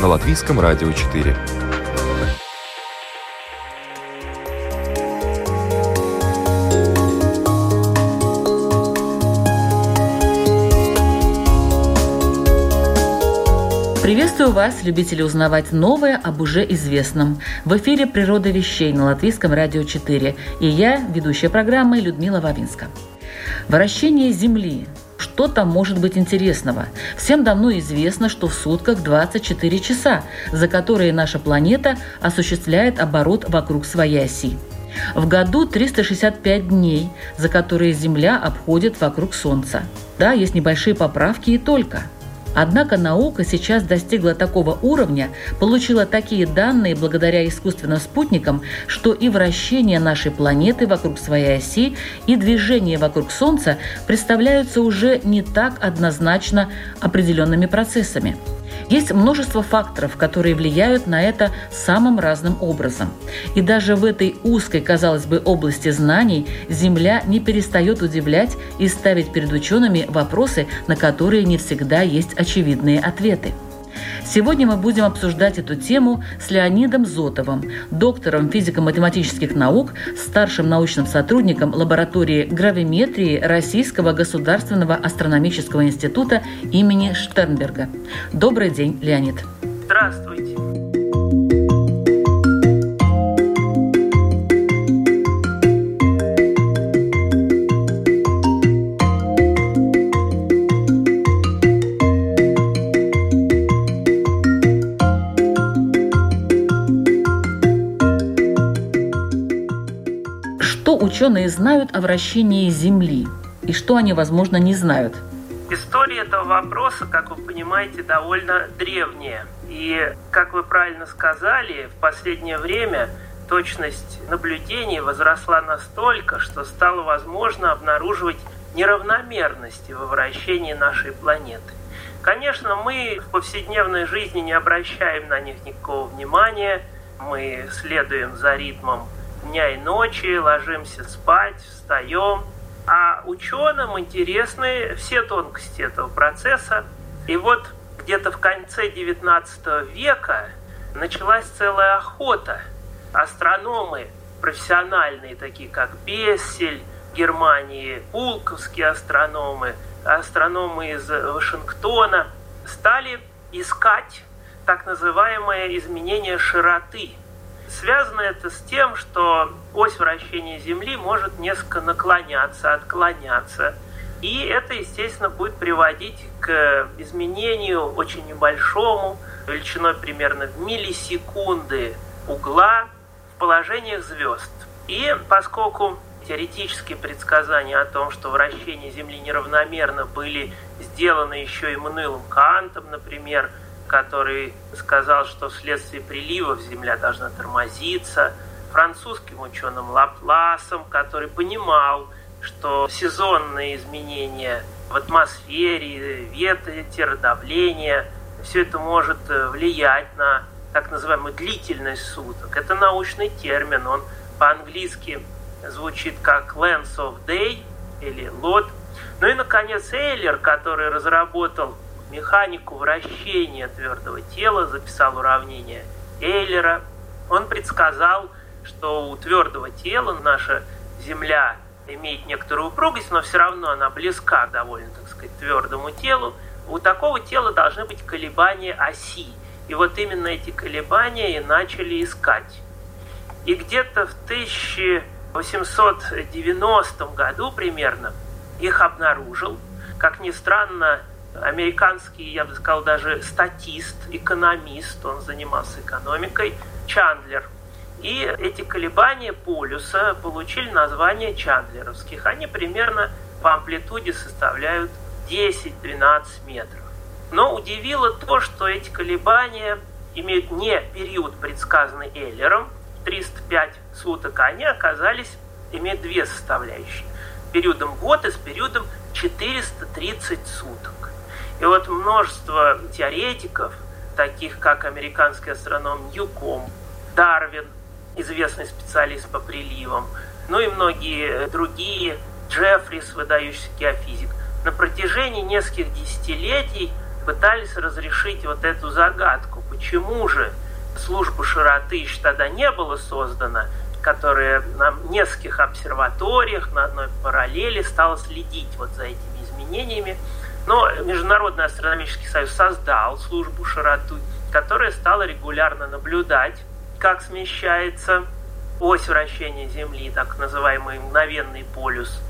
На Латвийском радио 4. Приветствую вас, любители узнавать новое об уже известном. В эфире «Природа вещей» на Латвийском радио 4. И я, ведущая программы Людмила Вавинска. Вращение Земли. Что там может быть интересного? Всем давно известно, что в сутках 24 часа, за которые наша планета осуществляет оборот вокруг своей оси. В году 365 дней, за которые Земля обходит вокруг Солнца. Да, есть небольшие поправки и только – Однако наука сейчас достигла такого уровня, получила такие данные благодаря искусственным спутникам, что и вращение нашей планеты вокруг своей оси, и движение вокруг Солнца представляются уже не так однозначно определенными процессами. Есть множество факторов, которые влияют на это самым разным образом. И даже в этой узкой, казалось бы, области знаний Земля не перестает удивлять и ставить перед учеными вопросы, на которые не всегда есть очевидные ответы. Сегодня мы будем обсуждать эту тему с Леонидом Зотовым, доктором физико-математических наук, старшим научным сотрудником лаборатории гравиметрии Российского государственного астрономического института имени Штернберга. Добрый день, Леонид. Здравствуйте. Ученые знают о вращении Земли и что они, возможно, не знают? История этого вопроса, как вы понимаете, довольно древняя. И, как вы правильно сказали, в последнее время точность наблюдений возросла настолько, что стало возможно обнаруживать неравномерности во вращении нашей планеты. Конечно, мы в повседневной жизни не обращаем на них никакого внимания, мы следуем за ритмом дня и ночи, ложимся спать, встаем. А ученым интересны все тонкости этого процесса. И вот где-то в конце XIX века началась целая охота. Астрономы профессиональные, такие как Бессель, Германии, пулковские астрономы, астрономы из Вашингтона, стали искать так называемое изменение широты – Связано это с тем, что ось вращения Земли может несколько наклоняться, отклоняться. И это, естественно, будет приводить к изменению очень небольшому, величиной примерно в миллисекунды угла в положениях звезд. И поскольку теоретические предсказания о том, что вращение Земли неравномерно были сделаны еще и Мануилом Кантом, например, который сказал, что вследствие приливов Земля должна тормозиться, французским ученым Лапласом, который понимал, что сезонные изменения в атмосфере, ветер, давление, все это может э, влиять на так называемую длительность суток. Это научный термин, он по-английски звучит как length of day или lot. Ну и, наконец, Эйлер, который разработал механику вращения твердого тела, записал уравнение Эйлера. Он предсказал, что у твердого тела наша Земля имеет некоторую упругость, но все равно она близка довольно, так сказать, твердому телу. У такого тела должны быть колебания оси. И вот именно эти колебания и начали искать. И где-то в 1890 году примерно их обнаружил. Как ни странно, американский, я бы сказал, даже статист, экономист, он занимался экономикой, Чандлер. И эти колебания полюса получили название чандлеровских. Они примерно по амплитуде составляют 10-12 метров. Но удивило то, что эти колебания имеют не период, предсказанный Эйлером, 305 суток, а они оказались, имеют две составляющие. Периодом год и с периодом 430 суток. И вот множество теоретиков, таких как американский астроном Ньюком, Дарвин, известный специалист по приливам, ну и многие другие, Джеффрис, выдающийся геофизик, на протяжении нескольких десятилетий пытались разрешить вот эту загадку. Почему же служба широты еще тогда не была создана, которая на нескольких обсерваториях на одной параллели стала следить вот за этими изменениями. Но Международный астрономический союз создал службу широты, которая стала регулярно наблюдать, как смещается ось вращения Земли, так называемый мгновенный полюс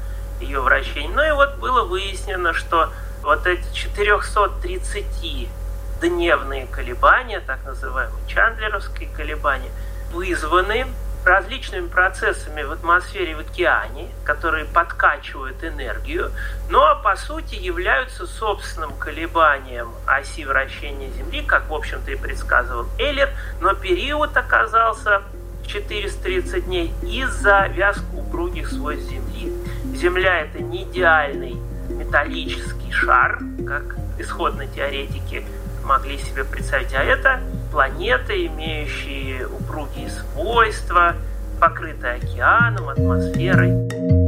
ее вращения. Ну и вот было выяснено, что вот эти 430 дневные колебания, так называемые чандлеровские колебания, вызваны различными процессами в атмосфере в океане, которые подкачивают энергию, но по сути являются собственным колебанием оси вращения Земли, как в общем-то и предсказывал Эйлер, но период оказался 430 дней из-за вязко упругих свойств Земли. Земля это не идеальный металлический шар, как исходные теоретики могли себе представить, а это планеты, имеющие упругие свойства, покрытые океаном, атмосферой.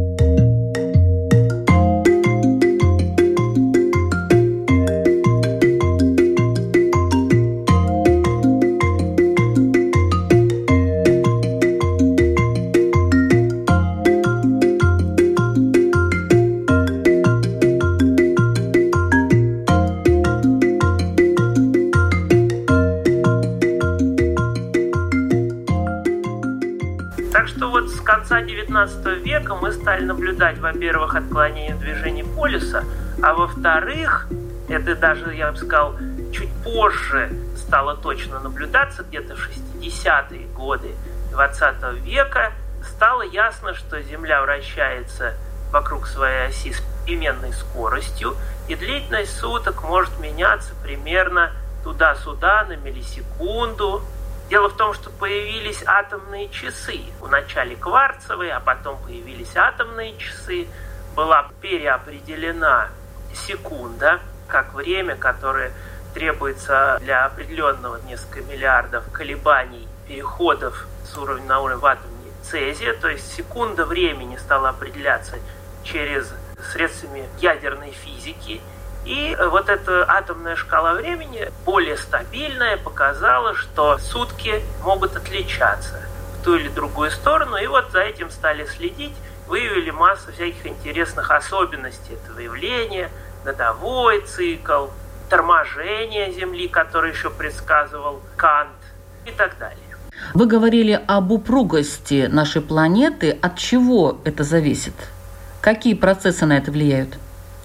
XIX века мы стали наблюдать, во-первых, отклонение движения полюса, а во-вторых, это даже, я бы сказал, чуть позже стало точно наблюдаться, где-то в 60-е годы XX века, стало ясно, что Земля вращается вокруг своей оси с переменной скоростью, и длительность суток может меняться примерно туда-сюда на миллисекунду, Дело в том, что появились атомные часы. Вначале кварцевые, а потом появились атомные часы. Была переопределена секунда, как время, которое требуется для определенного несколько миллиардов колебаний, переходов с уровня на уровень в атоме цезия, то есть секунда времени стала определяться через средствами ядерной физики, и вот эта атомная шкала времени, более стабильная, показала, что сутки могут отличаться в ту или другую сторону. И вот за этим стали следить, выявили массу всяких интересных особенностей этого явления, годовой цикл, торможение Земли, который еще предсказывал Кант и так далее. Вы говорили об упругости нашей планеты. От чего это зависит? Какие процессы на это влияют?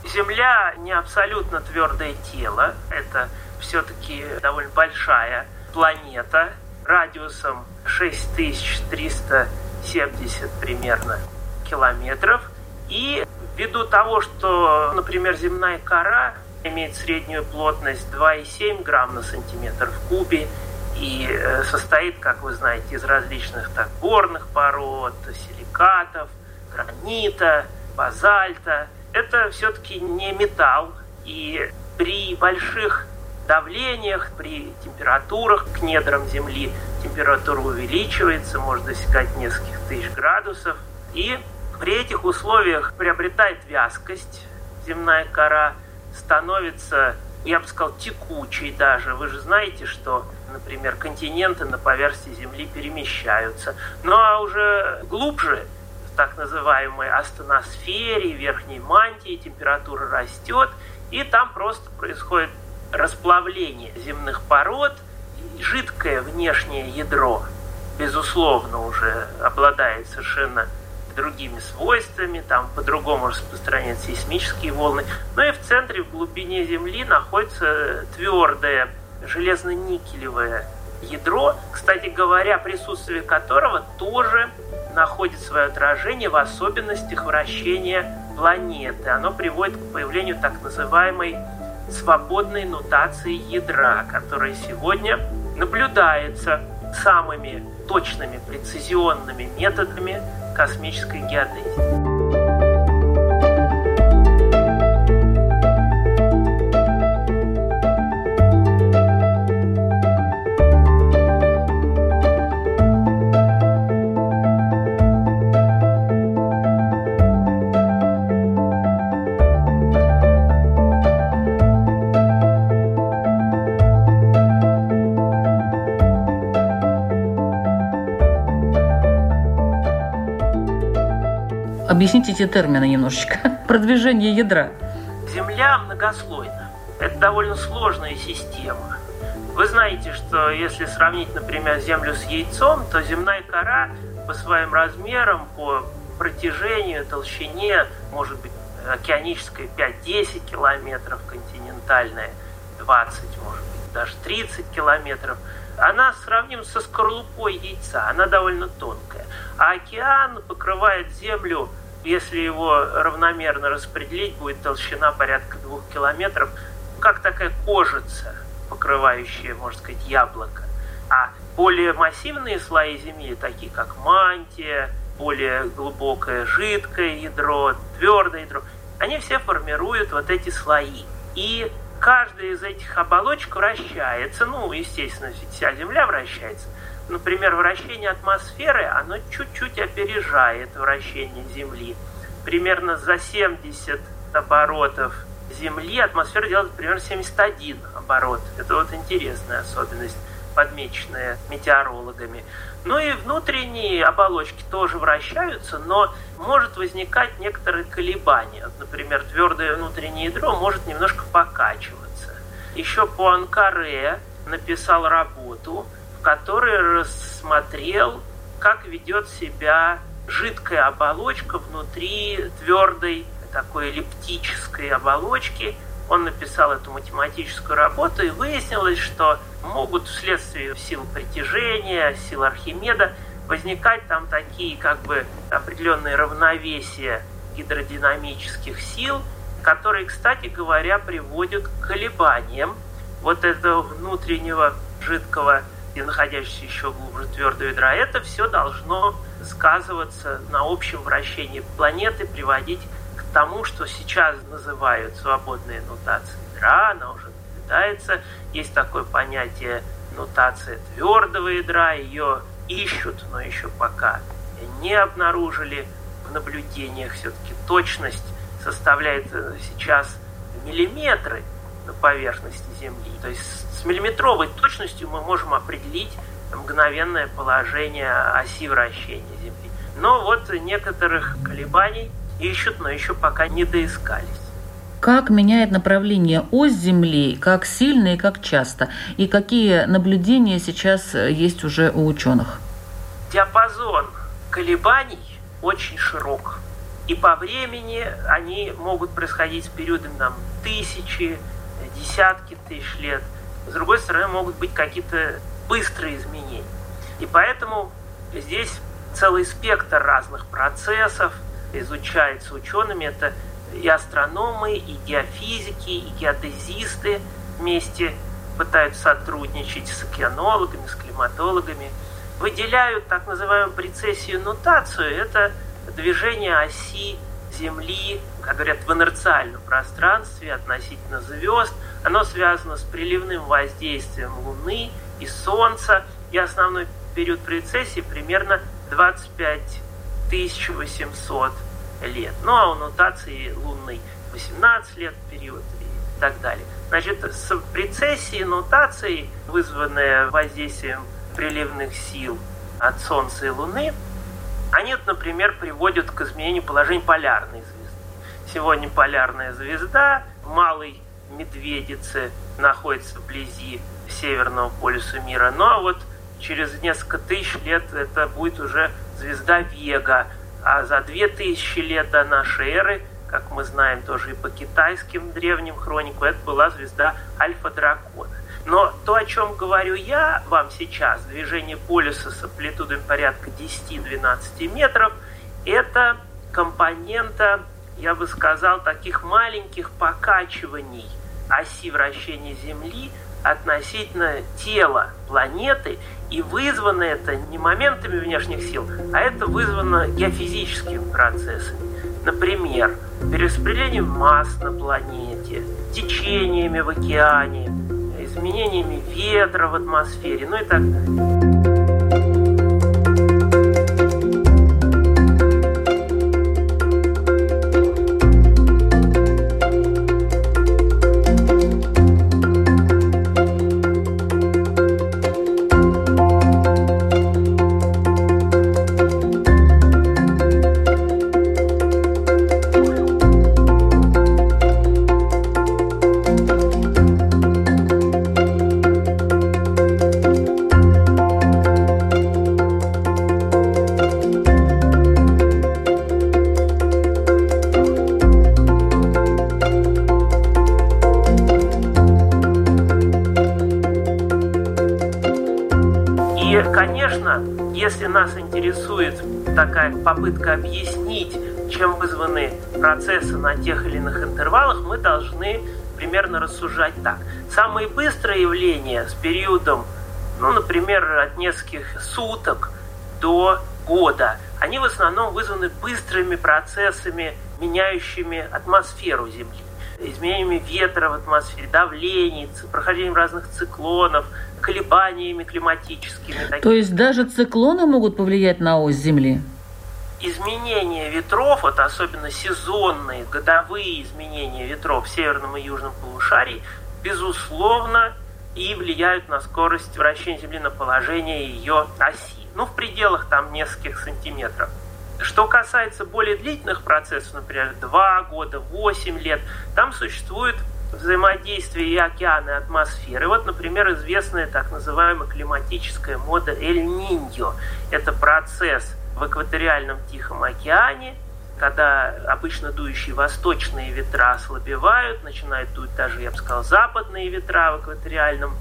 Земля не абсолютно твердое тело, это все-таки довольно большая планета радиусом 6370 примерно километров. И ввиду того, что, например, земная кора имеет среднюю плотность 2,7 грамм на сантиметр в кубе и э, состоит, как вы знаете, из различных так, горных пород, силикатов, гранита, базальта – это все-таки не металл, и при больших давлениях, при температурах к недрам Земли температура увеличивается, может достигать нескольких тысяч градусов. И при этих условиях приобретает вязкость земная кора, становится, я бы сказал, текучей даже. Вы же знаете, что, например, континенты на поверхности Земли перемещаются. Ну а уже глубже так называемой астеносфере, верхней мантии, температура растет, и там просто происходит расплавление земных пород, жидкое внешнее ядро, безусловно, уже обладает совершенно другими свойствами, там по-другому распространяются сейсмические волны. Ну и в центре, в глубине Земли находится твердое железно-никелевое ядро, кстати говоря, присутствие которого тоже находит свое отражение в особенностях вращения планеты. Оно приводит к появлению так называемой свободной нутации ядра, которая сегодня наблюдается самыми точными, прецизионными методами космической геодезии. Объясните эти термины немножечко. Продвижение ядра. Земля многослойна. Это довольно сложная система. Вы знаете, что если сравнить, например, Землю с яйцом, то земная кора по своим размерам, по протяжению, толщине, может быть, океаническая 5-10 километров, континентальная 20, может быть, даже 30 километров. Она сравнима со скорлупой яйца, она довольно тонкая. А океан покрывает Землю если его равномерно распределить, будет толщина порядка двух километров, как такая кожица, покрывающая, можно сказать, яблоко. А более массивные слои Земли, такие как мантия, более глубокое жидкое ядро, твердое ядро, они все формируют вот эти слои. И каждая из этих оболочек вращается, ну, естественно, вся Земля вращается – например, вращение атмосферы, оно чуть-чуть опережает вращение Земли. Примерно за 70 оборотов Земли атмосфера делает примерно 71 оборот. Это вот интересная особенность, подмеченная метеорологами. Ну и внутренние оболочки тоже вращаются, но может возникать некоторые колебания. Вот, например, твердое внутреннее ядро может немножко покачиваться. Еще по Анкаре написал работу – который рассмотрел, как ведет себя жидкая оболочка внутри твердой такой эллиптической оболочки. Он написал эту математическую работу, и выяснилось, что могут вследствие сил притяжения, сил Архимеда возникать там такие как бы определенные равновесия гидродинамических сил, которые, кстати говоря, приводят к колебаниям вот этого внутреннего жидкого и находящиеся еще глубже твердого ядра, это все должно сказываться на общем вращении планеты, приводить к тому, что сейчас называют свободной нутацией ядра, она уже наблюдается. Есть такое понятие нутация твердого ядра, ее ищут, но еще пока не обнаружили в наблюдениях. Все-таки точность составляет э, сейчас миллиметры поверхности Земли. То есть с миллиметровой точностью мы можем определить мгновенное положение оси вращения Земли. Но вот некоторых колебаний ищут, но еще пока не доискались. Как меняет направление ось Земли, как сильно и как часто? И какие наблюдения сейчас есть уже у ученых? Диапазон колебаний очень широк. И по времени они могут происходить с периодом там, тысячи, десятки тысяч лет – с другой стороны, могут быть какие-то быстрые изменения. И поэтому здесь целый спектр разных процессов изучается учеными. Это и астрономы, и геофизики, и геодезисты вместе пытаются сотрудничать с океанологами, с климатологами. Выделяют так называемую прецессию нутацию. Это движение оси Земли, говорят, в инерциальном пространстве относительно звезд – оно связано с приливным воздействием Луны и Солнца, и основной период прецессии примерно 25 800 лет. Ну а у нутации лунной 18 лет период и так далее. Значит, с прецессией нутацией, вызванная воздействием приливных сил от Солнца и Луны, они, например, приводят к изменению положения полярной звезды. Сегодня полярная звезда, малый Медведицы находится вблизи Северного полюса мира. Ну а вот через несколько тысяч лет это будет уже звезда Вега. А за две тысячи лет до нашей эры, как мы знаем тоже и по китайским древним хроникам, это была звезда Альфа-Дракона. Но то, о чем говорю я вам сейчас, движение полюса с амплитудой порядка 10-12 метров, это компонента, я бы сказал, таких маленьких покачиваний – оси вращения Земли относительно тела планеты, и вызвано это не моментами внешних сил, а это вызвано геофизическими процессами. Например, перераспределением масс на планете, течениями в океане, изменениями ветра в атмосфере, ну и так далее. Периодом, ну, например, от нескольких суток до года, они в основном вызваны быстрыми процессами, меняющими атмосферу Земли изменениями ветра в атмосфере, давлений, прохождением разных циклонов, колебаниями климатическими. То есть даже циклоны могут повлиять на ось Земли? изменения ветров, вот особенно сезонные, годовые изменения ветров в северном и южном полушарии, безусловно, и влияют на скорость вращения Земли, на положение ее оси. Ну, в пределах там нескольких сантиметров. Что касается более длительных процессов, например, 2 года, 8 лет, там существует взаимодействие и океана, и атмосферы. Вот, например, известная так называемая климатическая мода Эль-Ниньо. Это процесс в экваториальном Тихом океане, когда обычно дующие восточные ветра ослабевают, начинают дуть даже, я бы сказал, западные ветра в экваториальном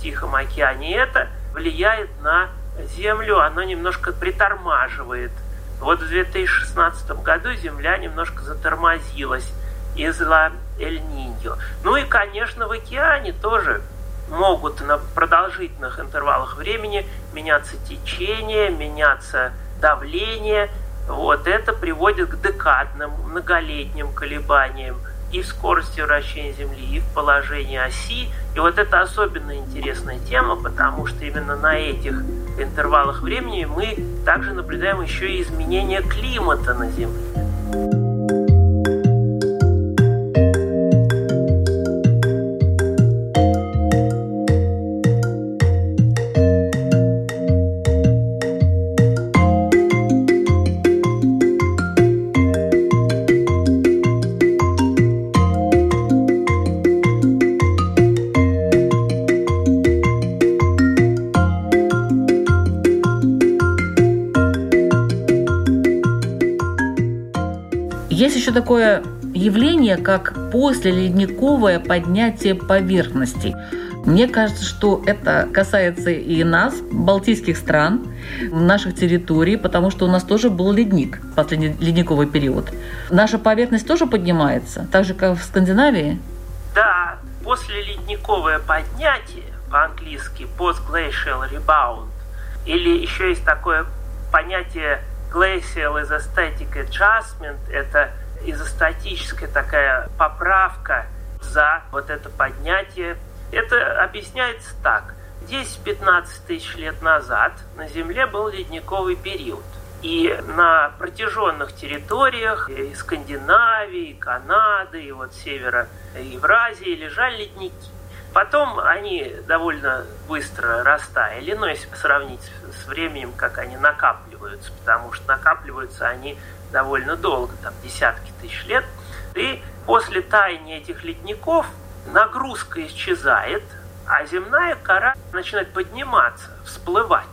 Тихом океане. И это влияет на Землю, оно немножко притормаживает. Вот в 2016 году Земля немножко затормозилась из-за Эль-Ниньо. Ну и, конечно, в океане тоже могут на продолжительных интервалах времени меняться течение, меняться давление, вот это приводит к декадным, многолетним колебаниям и в скорости вращения Земли, и в положении оси. И вот это особенно интересная тема, потому что именно на этих интервалах времени мы также наблюдаем еще и изменения климата на Земле. Еще такое явление, как послеледниковое поднятие поверхности. Мне кажется, что это касается и нас, балтийских стран, наших территорий, потому что у нас тоже был ледник, последний ледниковый период. Наша поверхность тоже поднимается, так же, как в Скандинавии? Да, послеледниковое поднятие, по-английски post-glacial rebound, или еще есть такое понятие glacial isostatic adjustment, это изостатическая такая поправка за вот это поднятие. Это объясняется так. 10-15 тысяч лет назад на Земле был ледниковый период. И на протяженных территориях и Скандинавии, и Канады, и вот севера Евразии лежали ледники. Потом они довольно быстро растаяли, но если сравнить с временем, как они накапливаются, потому что накапливаются они довольно долго, там десятки тысяч лет. И после таяния этих ледников нагрузка исчезает, а земная кора начинает подниматься, всплывать,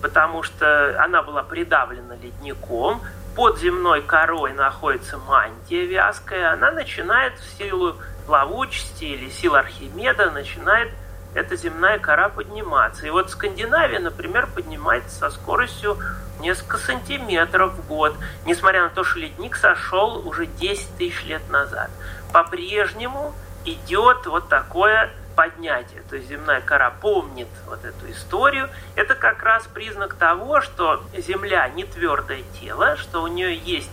потому что она была придавлена ледником, под земной корой находится мантия вязкая, она начинает в силу плавучести или сил Архимеда начинает эта земная кора подниматься. И вот Скандинавия, например, поднимается со скоростью несколько сантиметров в год, несмотря на то, что ледник сошел уже 10 тысяч лет назад. По-прежнему идет вот такое поднятие. То есть земная кора помнит вот эту историю. Это как раз признак того, что Земля не твердое тело, что у нее есть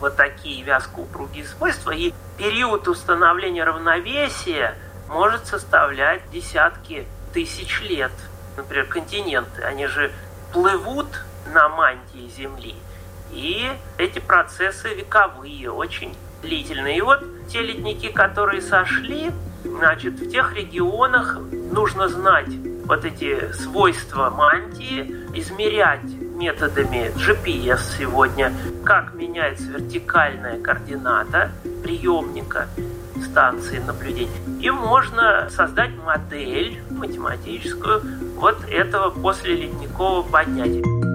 вот такие вязкоупругие свойства, и период установления равновесия может составлять десятки тысяч лет. Например, континенты, они же плывут на мантии Земли, и эти процессы вековые, очень длительные. И вот те ледники, которые сошли, значит, в тех регионах нужно знать вот эти свойства мантии, измерять методами GPS сегодня, как меняется вертикальная координата приемника станции наблюдения. И можно создать модель математическую вот этого послеледникового поднятия.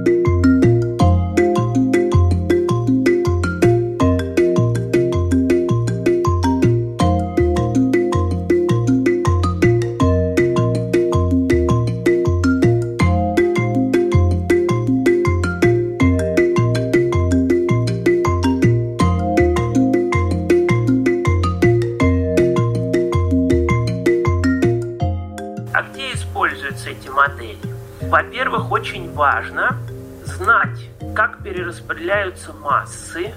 Важно знать, как перераспределяются массы.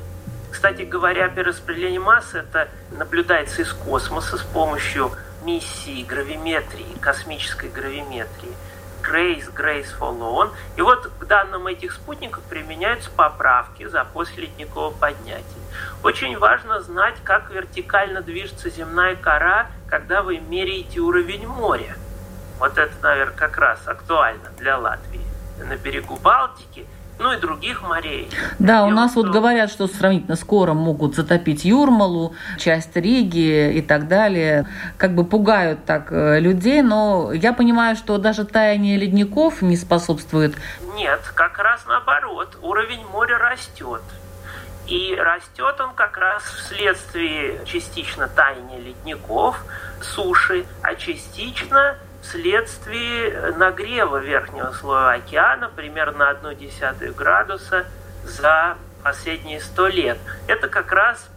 Кстати говоря, перераспределение массы это наблюдается из космоса с помощью миссии гравиметрии, космической гравиметрии. Grace, Grace Follow И вот к данным этих спутников применяются поправки за послеледниковое поднятие. Очень важно знать, как вертикально движется земная кора, когда вы меряете уровень моря. Вот это, наверное, как раз актуально для Латвии. На берегу Балтики ну и других морей. Да, у нас вот говорят, что сравнительно скоро могут затопить Юрмалу, часть Риги и так далее. Как бы пугают так э, людей, но я понимаю, что даже таяние ледников не способствует. Нет, как раз наоборот, уровень моря растет. И растет он как раз вследствие частично таяния ледников, суши, а частично вследствие нагрева верхнего слоя океана примерно 1,1 градуса за последние сто лет. Это как раз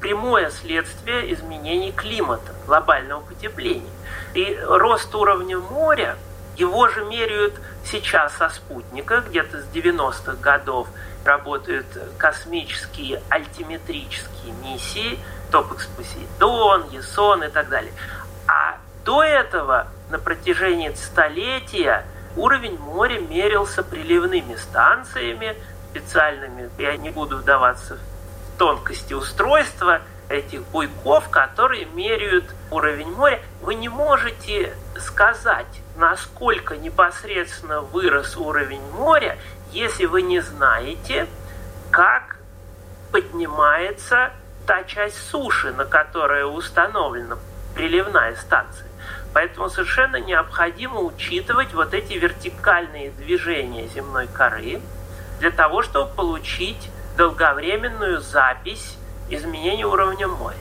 прямое следствие изменений климата, глобального потепления. И рост уровня моря, его же меряют сейчас со спутника, где-то с 90-х годов работают космические альтиметрические миссии, Топекс Посейдон, Ясон и так далее. А до этого на протяжении столетия уровень моря мерился приливными станциями специальными. Я не буду вдаваться в тонкости устройства этих буйков, которые меряют уровень моря. Вы не можете сказать, насколько непосредственно вырос уровень моря, если вы не знаете, как поднимается та часть суши, на которой установлена приливная станция. Поэтому совершенно необходимо учитывать вот эти вертикальные движения земной коры для того, чтобы получить долговременную запись изменения уровня моря.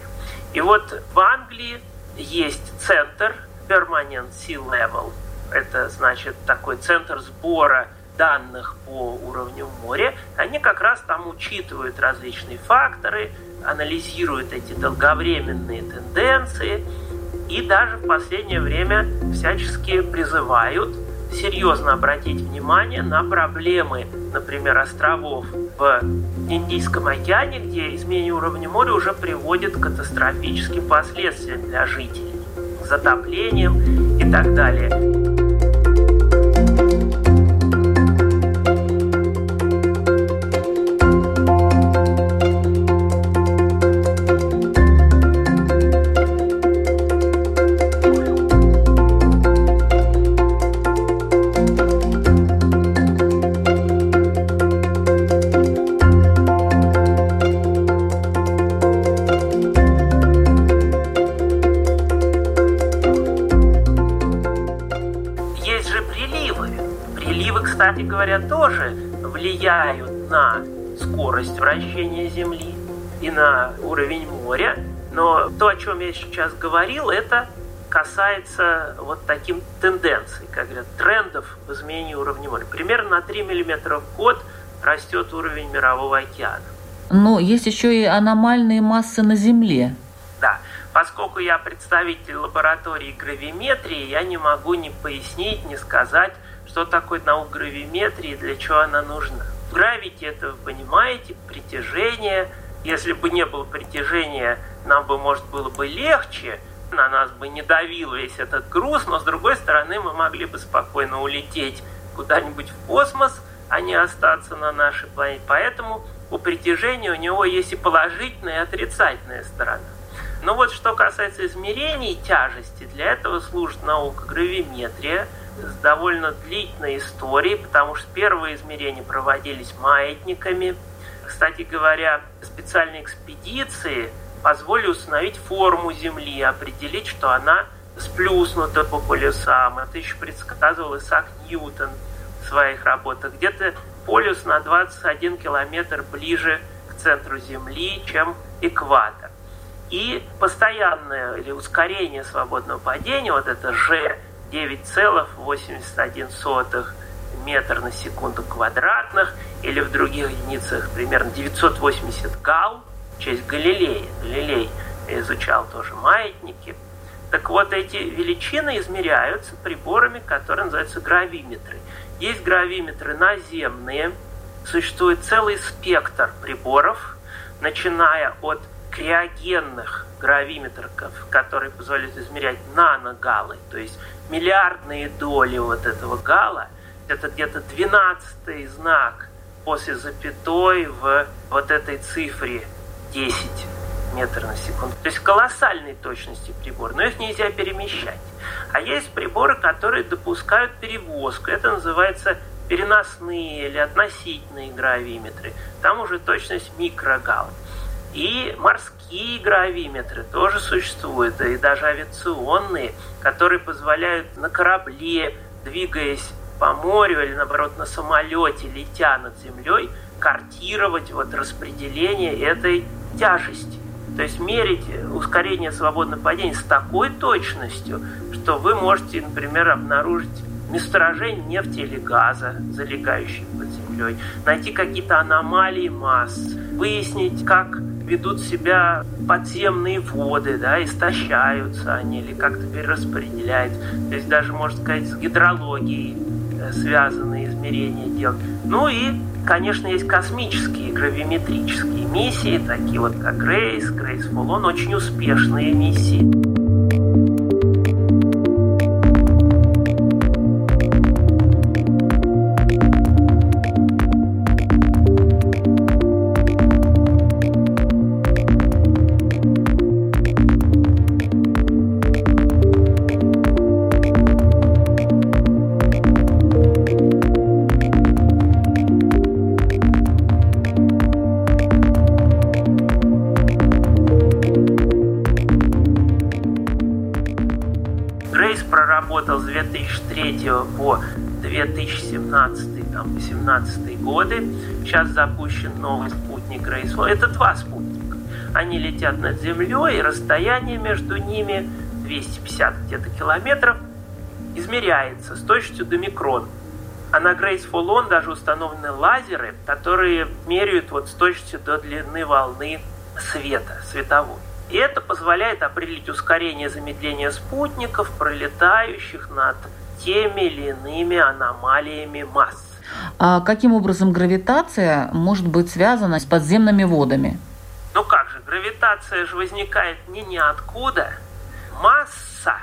И вот в Англии есть центр Permanent Sea Level. Это значит такой центр сбора данных по уровню моря. Они как раз там учитывают различные факторы, анализируют эти долговременные тенденции – и даже в последнее время всячески призывают серьезно обратить внимание на проблемы, например, островов в Индийском океане, где изменение уровня моря уже приводит к катастрофическим последствиям для жителей, затоплением и так далее. Я сейчас говорил, это касается вот таким тенденций, как говорят, трендов в изменении уровня моря. Примерно на 3 мм в год растет уровень мирового океана. Но есть еще и аномальные массы на Земле. Да, поскольку я представитель лаборатории гравиметрии, я не могу ни пояснить, ни сказать, что такое наука гравиметрии и для чего она нужна. Гравити, это вы понимаете, притяжение. Если бы не было притяжения, нам бы, может, было бы легче, на нас бы не давил весь этот груз, но, с другой стороны, мы могли бы спокойно улететь куда-нибудь в космос, а не остаться на нашей планете. Поэтому у притяжения у него есть и положительная, и отрицательная сторона. Но вот что касается измерений тяжести, для этого служит наука гравиметрия с довольно длительной историей, потому что первые измерения проводились маятниками. Кстати говоря, специальные экспедиции позволили установить форму Земли, определить, что она сплюснута по полюсам. Это еще предсказывал Исаак Ньютон в своих работах. Где-то полюс на 21 километр ближе к центру Земли, чем экватор. И постоянное или ускорение свободного падения, вот это G 9,81 метр на секунду квадратных, или в других единицах примерно 980 гал, в честь Галилея. Галилей изучал тоже маятники. Так вот, эти величины измеряются приборами, которые называются гравиметры. Есть гравиметры наземные, существует целый спектр приборов, начиная от криогенных гравиметров, которые позволяют измерять наногалы, то есть миллиардные доли вот этого гала, это где-то 12 знак после запятой в вот этой цифре 10 метров на секунду. То есть колоссальной точности прибор, но их нельзя перемещать. А есть приборы, которые допускают перевозку. Это называется переносные или относительные гравиметры. Там уже точность микрогал. И морские гравиметры тоже существуют, и даже авиационные, которые позволяют на корабле, двигаясь по морю или, наоборот, на самолете, летя над землей, картировать вот распределение этой тяжести. То есть мерить ускорение свободного падения с такой точностью, что вы можете, например, обнаружить месторождение нефти или газа, залегающие под землей, найти какие-то аномалии масс, выяснить, как ведут себя подземные воды, да, истощаются они или как-то перераспределяются. То есть даже, можно сказать, с гидрологией э, связанные измерения делать. Ну и, конечно, есть космические гравиметрические миссии, такие вот как Грейс, Грейс Фулон, очень успешные миссии. 2017 годы. Сейчас запущен новый спутник Рейсфо. Это два спутника. Они летят над Землей, и расстояние между ними 250 где-то километров измеряется с точностью до микрон. А на Grace for даже установлены лазеры, которые меряют вот с точностью до длины волны света, световой. И это позволяет определить ускорение замедления спутников, пролетающих над теми или иными аномалиями масс. А каким образом гравитация может быть связана с подземными водами? Ну как же, гравитация же возникает не ниоткуда. Масса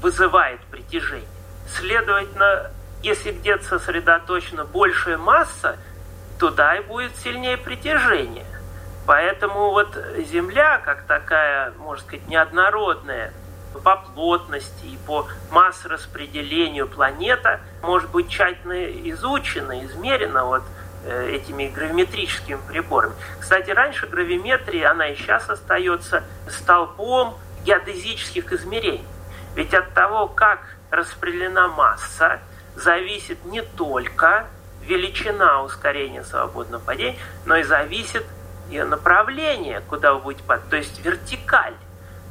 вызывает притяжение. Следовательно, если где-то сосредоточена большая масса, туда и будет сильнее притяжение. Поэтому вот Земля, как такая, можно сказать, неоднородная по плотности и по массораспределению планета может быть тщательно изучена, измерена вот э, этими гравиметрическими приборами. Кстати, раньше гравиметрия, она и сейчас остается столбом геодезических измерений. Ведь от того, как распределена масса, зависит не только величина ускорения свободного падения, но и зависит и направление, куда вы будете падать, то есть вертикаль.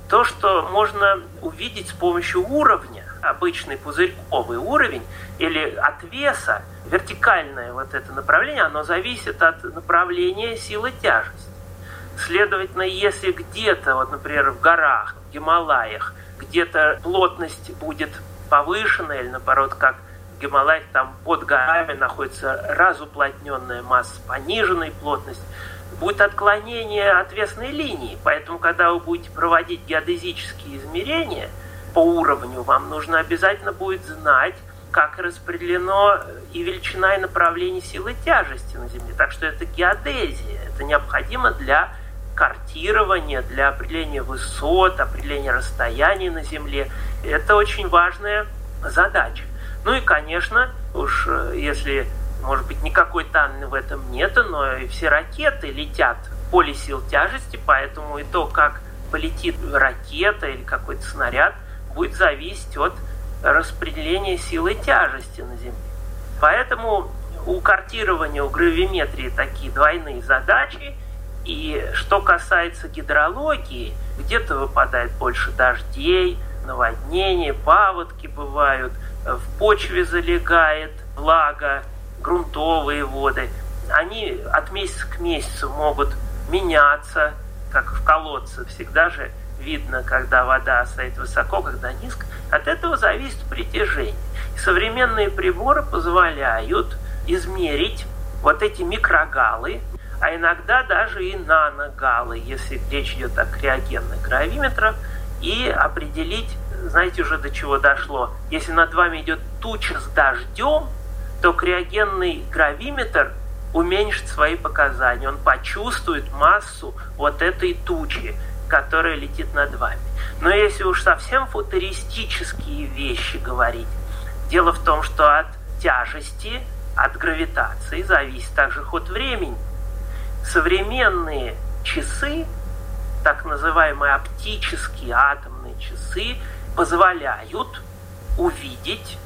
То, что можно увидеть с помощью уровня, обычный пузырьковый уровень или от веса, вертикальное вот это направление, оно зависит от направления силы тяжести. Следовательно, если где-то, вот, например, в горах, в Гималаях, где-то плотность будет повышена или, наоборот, как в Гималаях, там под горами находится разуплотненная масса, пониженной плотность, будет отклонение отвесной линии. Поэтому, когда вы будете проводить геодезические измерения по уровню, вам нужно обязательно будет знать, как распределено и величина и направление силы тяжести на Земле. Так что это геодезия. Это необходимо для картирования, для определения высот, определения расстояний на Земле. Это очень важная задача. Ну и, конечно, уж э, если может быть, никакой тайны в этом нет, но и все ракеты летят в поле сил тяжести, поэтому и то, как полетит ракета или какой-то снаряд, будет зависеть от распределения силы тяжести на Земле. Поэтому у картирования, у гравиметрии такие двойные задачи. И что касается гидрологии, где-то выпадает больше дождей, наводнения, паводки бывают, в почве залегает влага, грунтовые воды, они от месяца к месяцу могут меняться, как в колодце. Всегда же видно, когда вода стоит высоко, когда низко. От этого зависит притяжение. И современные приборы позволяют измерить вот эти микрогалы, а иногда даже и наногалы, если речь идет о криогенных гравиметрах, и определить, знаете уже до чего дошло, если над вами идет туча с дождем, то криогенный гравиметр уменьшит свои показания. Он почувствует массу вот этой тучи, которая летит над вами. Но если уж совсем футуристические вещи говорить, дело в том, что от тяжести, от гравитации зависит также ход времени. Современные часы, так называемые оптические атомные часы, позволяют увидеть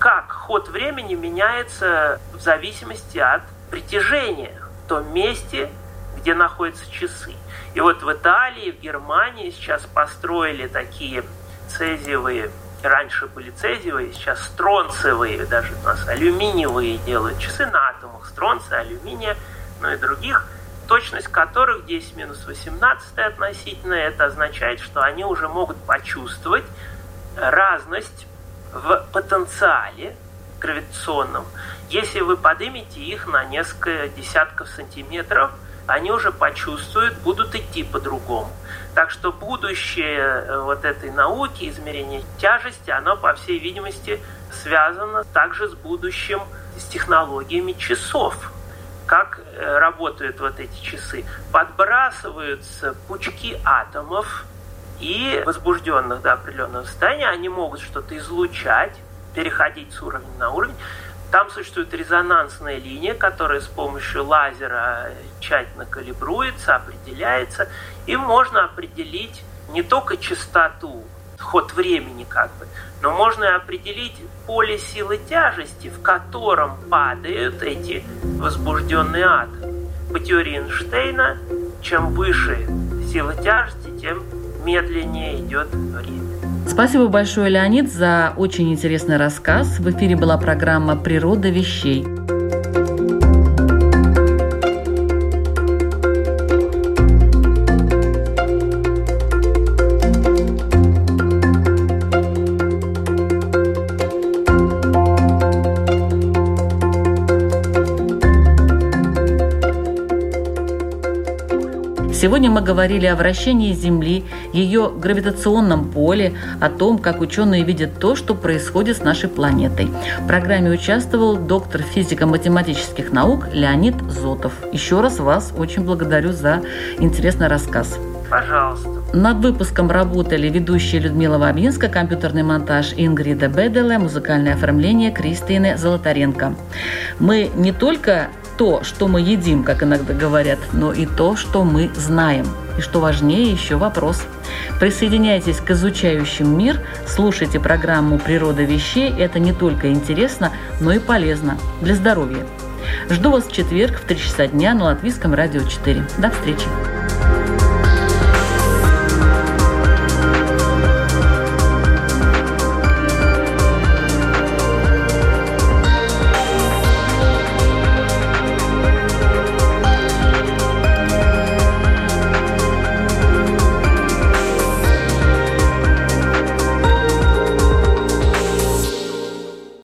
как ход времени меняется в зависимости от притяжения в том месте, где находятся часы. И вот в Италии, в Германии сейчас построили такие цезиевые, раньше были цезиевые, сейчас стронцевые, даже у нас алюминиевые делают часы на атомах стронция, алюминия, ну и других, точность которых 10 минус 18 относительно, это означает, что они уже могут почувствовать разность в потенциале гравитационном, если вы поднимете их на несколько десятков сантиметров, они уже почувствуют, будут идти по-другому. Так что будущее э, вот этой науки, измерения тяжести, оно, по всей видимости, связано также с будущим, с технологиями часов. Как э, работают вот эти часы? Подбрасываются пучки атомов, и возбужденных до определенного состояния они могут что-то излучать, переходить с уровня на уровень. Там существует резонансная линия, которая с помощью лазера тщательно калибруется, определяется, и можно определить не только частоту, ход времени как бы, но можно определить поле силы тяжести, в котором падают эти возбужденные атомы. По теории Эйнштейна, чем выше сила тяжести, тем медленнее идет время. Спасибо большое, Леонид, за очень интересный рассказ. В эфире была программа «Природа вещей». Мы говорили о вращении Земли, ее гравитационном поле, о том, как ученые видят то, что происходит с нашей планетой. В программе участвовал доктор физико-математических наук Леонид Зотов. Еще раз вас очень благодарю за интересный рассказ. Пожалуйста. Над выпуском работали ведущие Людмила Вавинска, компьютерный монтаж Ингрида Беделе, музыкальное оформление Кристины Золотаренко. Мы не только то, что мы едим, как иногда говорят, но и то, что мы знаем. И что важнее, еще вопрос. Присоединяйтесь к изучающим мир, слушайте программу «Природа вещей». Это не только интересно, но и полезно для здоровья. Жду вас в четверг в 3 часа дня на Латвийском радио 4. До встречи!